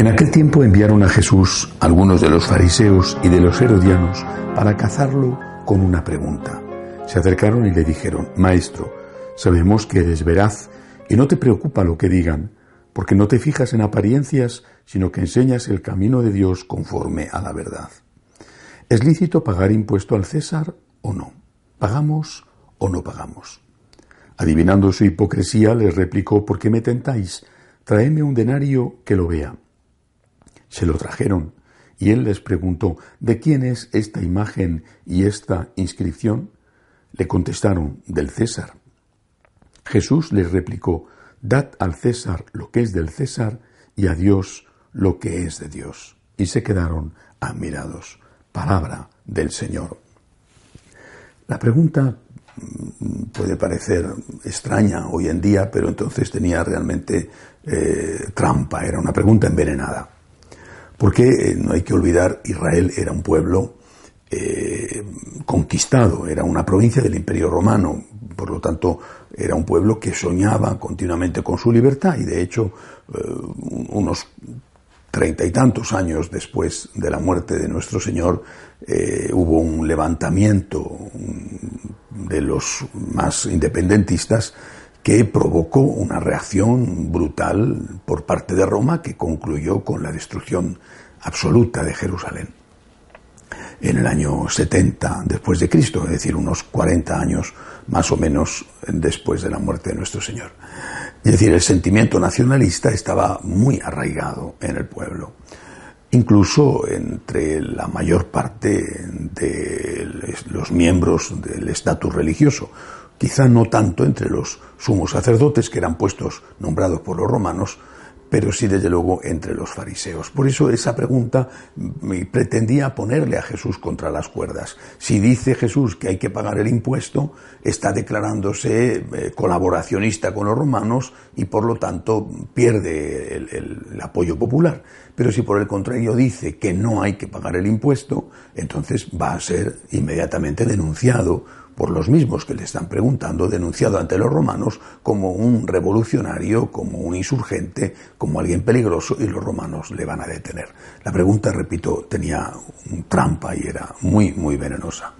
En aquel tiempo enviaron a Jesús algunos de los fariseos y de los herodianos para cazarlo con una pregunta. Se acercaron y le dijeron, Maestro, sabemos que eres veraz y no te preocupa lo que digan, porque no te fijas en apariencias, sino que enseñas el camino de Dios conforme a la verdad. ¿Es lícito pagar impuesto al César o no? ¿Pagamos o no pagamos? Adivinando su hipocresía, les replicó, ¿por qué me tentáis? Traeme un denario que lo vea. Se lo trajeron, y él les preguntó, ¿de quién es esta imagen y esta inscripción? Le contestaron, del César. Jesús les replicó, Dad al César lo que es del César y a Dios lo que es de Dios. Y se quedaron admirados. Palabra del Señor. La pregunta mm, puede parecer extraña hoy en día, pero entonces tenía realmente eh, trampa, era una pregunta envenenada. Porque eh, no hay que olvidar, Israel era un pueblo eh, conquistado, era una provincia del Imperio Romano, por lo tanto era un pueblo que soñaba continuamente con su libertad y de hecho unos treinta y tantos años después de la muerte de nuestro Señor, eh, hubo un levantamiento de los más independentistas que provocó una reacción brutal por parte de Roma que concluyó con la destrucción absoluta de Jerusalén. En el año 70 después de Cristo, es decir, unos 40 años más o menos después de la muerte de nuestro Señor. Es decir, el sentimiento nacionalista estaba muy arraigado en el pueblo, incluso entre la mayor parte de los miembros del estatus religioso, quizá no tanto entre los sumos sacerdotes que eran puestos nombrados por los romanos, pero sí desde luego entre los fariseos. Por eso esa pregunta pretendía ponerle a Jesús contra las cuerdas. Si dice Jesús que hay que pagar el impuesto, está declarándose eh, colaboracionista con los romanos y por lo tanto pierde el apoyo popular. Pero si por el contrario dice que no hay que pagar el impuesto, entonces va a ser inmediatamente denunciado por los mismos que le están preguntando, denunciado ante los romanos como un revolucionario, como un insurgente, como alguien peligroso y los romanos le van a detener. La pregunta, repito, tenía un trampa y era muy, muy venenosa.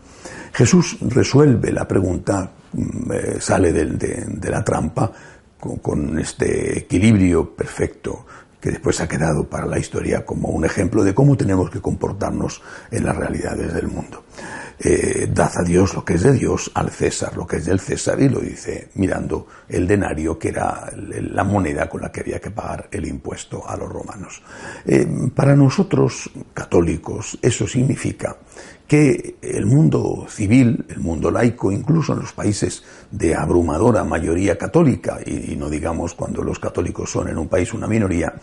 Jesús resuelve la pregunta, mm, eh, sale de, la trampa con este equilibrio perfecto que después ha quedado para la historia como un ejemplo de cómo tenemos que comportarnos en las realidades del mundo eh, dad a Dios lo que es de Dios, al César lo que es del César, y lo dice mirando el denario, que era la moneda con la que había que pagar el impuesto a los romanos. Eh, para nosotros, católicos, eso significa que el mundo civil, el mundo laico, incluso en los países de abrumadora mayoría católica, y, y no digamos cuando los católicos son en un país una minoría,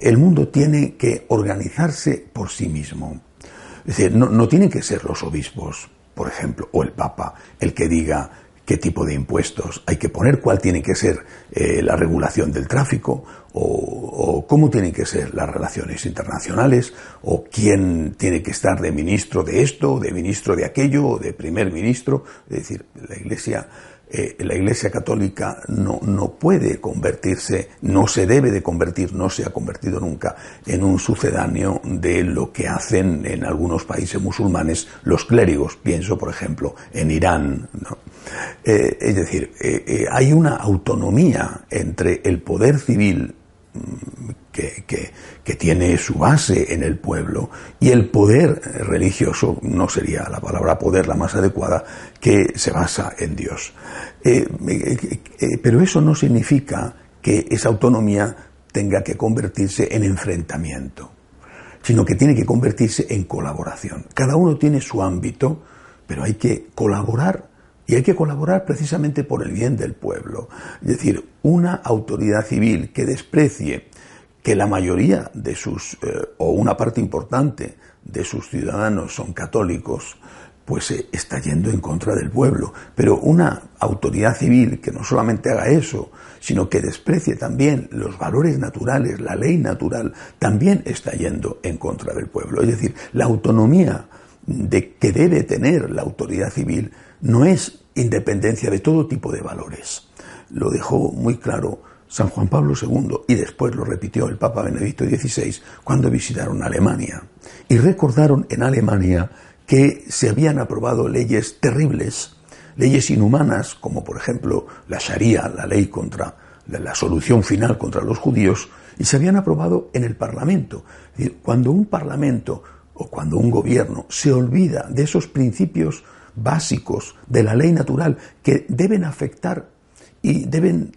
el mundo tiene que organizarse por sí mismo es decir, no, tienen que ser los obispos, por ejemplo, o el Papa, el que diga qué tipo de impuestos hay que poner, cuál tiene que ser eh, la regulación del tráfico, o, cómo tienen que ser las relaciones internacionales, o quién tiene que estar de ministro de esto, de ministro de aquello, o de primer ministro. Es decir, la Iglesia eh, la Iglesia Católica no, no puede convertirse, no se debe de convertir, no se ha convertido nunca en un sucedáneo de lo que hacen en algunos países musulmanes los clérigos. Pienso, por ejemplo, en Irán. Eh, es decir, eh, hay una autonomía entre el poder civil que, que, tiene su base en el pueblo y el poder religioso, no sería la palabra poder la más adecuada, que se basa en Dios. Eh, eh, eh, pero eso no significa que esa autonomía tenga que convertirse en enfrentamiento, sino que tiene que convertirse en colaboración. Cada uno tiene su ámbito, pero hay que colaborar y hay que colaborar precisamente por el bien del pueblo. Es decir, una autoridad civil que desprecie que la mayoría de sus, o una parte importante de sus ciudadanos son católicos, pues eh, está yendo en contra del pueblo. Pero una autoridad civil que no solamente haga eso, sino que desprecie también los valores naturales, la ley natural, también está yendo en contra del pueblo. Es decir, la autonomía de que debe tener la autoridad civil no es independencia de todo tipo de valores. Lo dejó muy claro San Juan Pablo II y después lo repitió el Papa Benedicto XVI cuando visitaron Alemania. Y recordaron en Alemania que se habían aprobado leyes terribles, leyes inhumanas, como por ejemplo la Sharia, la ley contra la solución final contra los judíos, y se habían aprobado en el Parlamento. cuando un Parlamento o cuando un gobierno se olvida de esos principios básicos de la ley natural que deben afectar y deben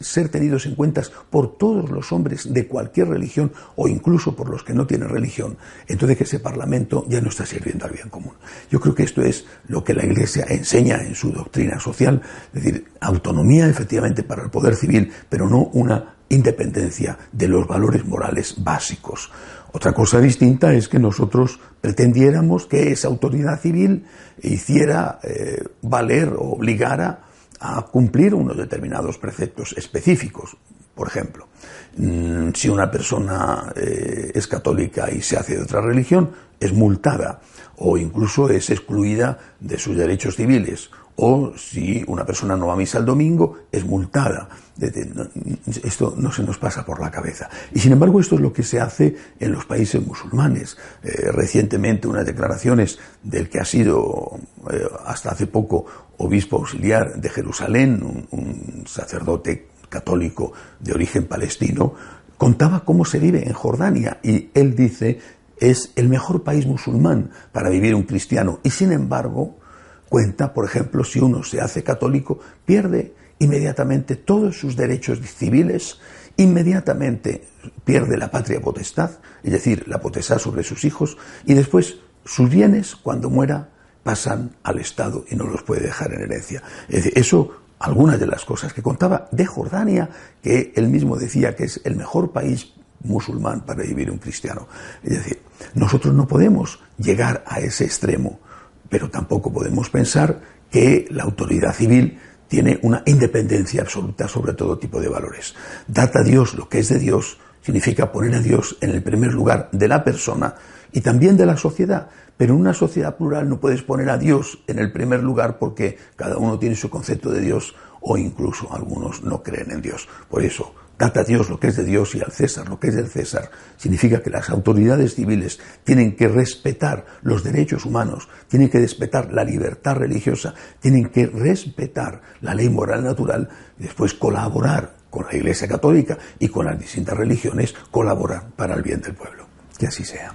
ser tenidos en cuenta por todos los hombres de cualquier religión o incluso por los que no tienen religión, entonces que ese Parlamento ya no está sirviendo al bien común. Yo creo que esto es lo que la Iglesia enseña en su doctrina social, es decir, autonomía efectivamente para el poder civil, pero no una independencia de los valores morales básicos. Otra cosa distinta es que nosotros pretendiéramos que esa autoridad civil hiciera eh, valer o obligara a cumplir unos determinados preceptos específicos. Por ejemplo, mm, si una persona eh, es católica y se hace de otra religión, es multada o incluso es excluida de sus derechos civiles o si una persona no va a misa el domingo, es multada. Esto no se nos pasa por la cabeza. Y sin embargo, esto es lo que se hace en los países musulmanes. Eh, recientemente, unas declaraciones del que ha sido eh, hasta hace poco obispo auxiliar de Jerusalén, un, sacerdote católico de origen palestino, contaba cómo se vive en Jordania y él dice es el mejor país musulmán para vivir un cristiano y sin embargo cuenta, por ejemplo, si uno se hace católico, pierde inmediatamente todos sus derechos civiles, inmediatamente pierde la patria potestad, es decir, la potestad sobre sus hijos, y después sus bienes, cuando muera, pasan al Estado y no los puede dejar en herencia. Es decir, eso, algunas de las cosas que contaba de Jordania, que él mismo decía que es el mejor país musulmán para vivir un cristiano. Es decir, nosotros no podemos llegar a ese extremo pero tampoco podemos pensar que la autoridad civil tiene una independencia absoluta sobre todo tipo de valores. Dar a Dios lo que es de Dios significa poner a Dios en el primer lugar de la persona y también de la sociedad. Pero en una sociedad plural no puedes poner a Dios en el primer lugar porque cada uno tiene su concepto de Dios o incluso algunos no creen en Dios. Por eso, Dad a Dios lo que es de Dios y al César lo que es del César. Significa que las autoridades civiles tienen que respetar los derechos humanos, tienen que respetar la libertad religiosa, tienen que respetar la ley moral natural y después colaborar con la Iglesia Católica y con las distintas religiones, colaborar para el bien del pueblo. Que así sea.